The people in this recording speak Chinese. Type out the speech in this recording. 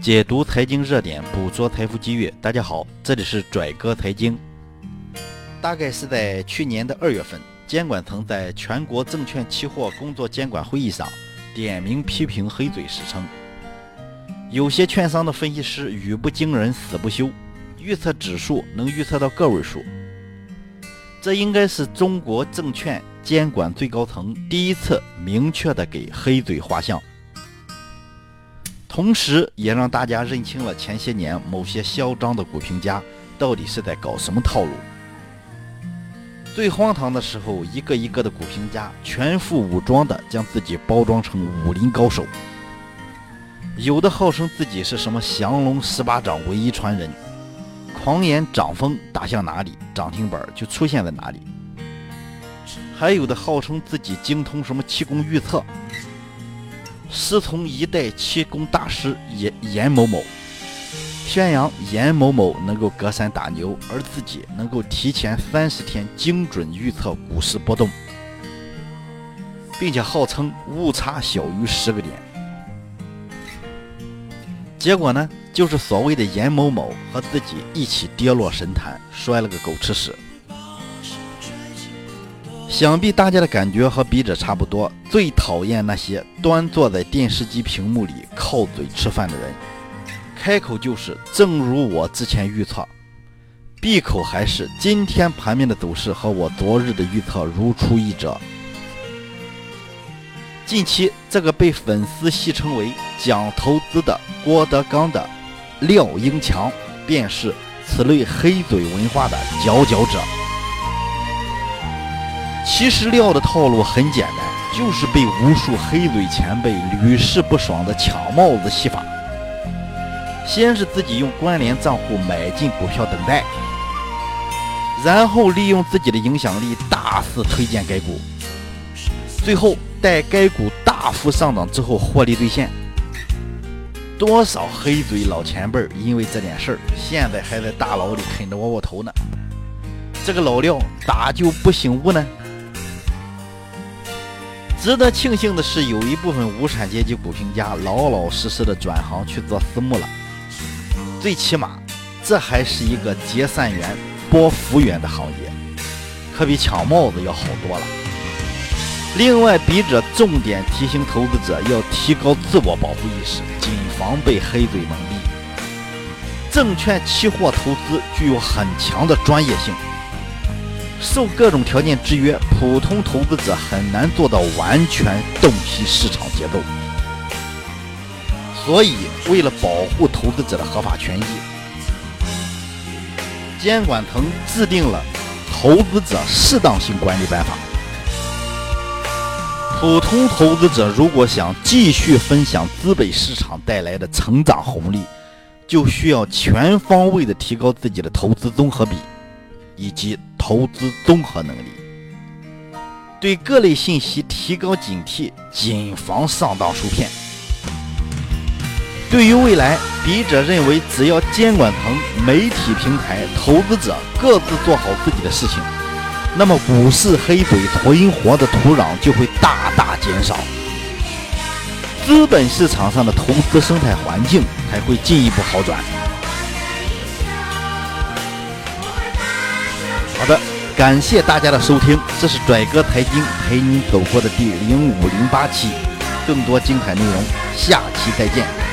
解读财经热点，捕捉财富机遇。大家好，这里是拽哥财经。大概是在去年的二月份，监管层在全国证券期货工作监管会议上点名批评黑嘴时称，有些券商的分析师语不惊人死不休，预测指数能预测到个位数。这应该是中国证券监管最高层第一次明确的给黑嘴画像。同时，也让大家认清了前些年某些嚣张的股评家到底是在搞什么套路。最荒唐的时候，一个一个的股评家全副武装的将自己包装成武林高手，有的号称自己是什么降龙十八掌唯一传人，狂言涨风打向哪里，涨停板就出现在哪里；还有的号称自己精通什么气功预测。师从一代气功大师严严某某，宣扬严某某能够隔山打牛，而自己能够提前三十天精准预测股市波动，并且号称误差小于十个点。结果呢，就是所谓的严某某和自己一起跌落神坛，摔了个狗吃屎。想必大家的感觉和笔者差不多，最讨厌那些端坐在电视机屏幕里靠嘴吃饭的人，开口就是“正如我之前预测”，闭口还是“今天盘面的走势和我昨日的预测如出一辙”。近期这个被粉丝戏称为“讲投资的郭德纲”的廖英强，便是此类黑嘴文化的佼佼者。其实料的套路很简单，就是被无数黑嘴前辈屡试不爽的抢帽子戏法。先是自己用关联账户买进股票等待，然后利用自己的影响力大肆推荐该股，最后待该股大幅上涨之后获利兑现。多少黑嘴老前辈因为这点事儿，现在还在大牢里啃着窝窝头呢。这个老廖咋就不醒悟呢？值得庆幸的是，有一部分无产阶级股评家老老实实的转行去做私募了。最起码，这还是一个结善缘、拨福缘的行业，可比抢帽子要好多了。另外，笔者重点提醒投资者要提高自我保护意识，谨防被黑嘴蒙蔽。证券期货投资具有很强的专业性。受各种条件制约，普通投资者很难做到完全洞悉市场节奏。所以，为了保护投资者的合法权益，监管层制定了《投资者适当性管理办法》。普通投资者如果想继续分享资本市场带来的成长红利，就需要全方位的提高自己的投资综合比。以及投资综合能力，对各类信息提高警惕，谨防上当受骗。对于未来，笔者认为，只要监管层、媒体平台、投资者各自做好自己的事情，那么股市黑嘴存活的土壤就会大大减少，资本市场上的投资生态环境才会进一步好转。好的，感谢大家的收听，这是拽哥财经陪你走过的第零五零八期，更多精彩内容，下期再见。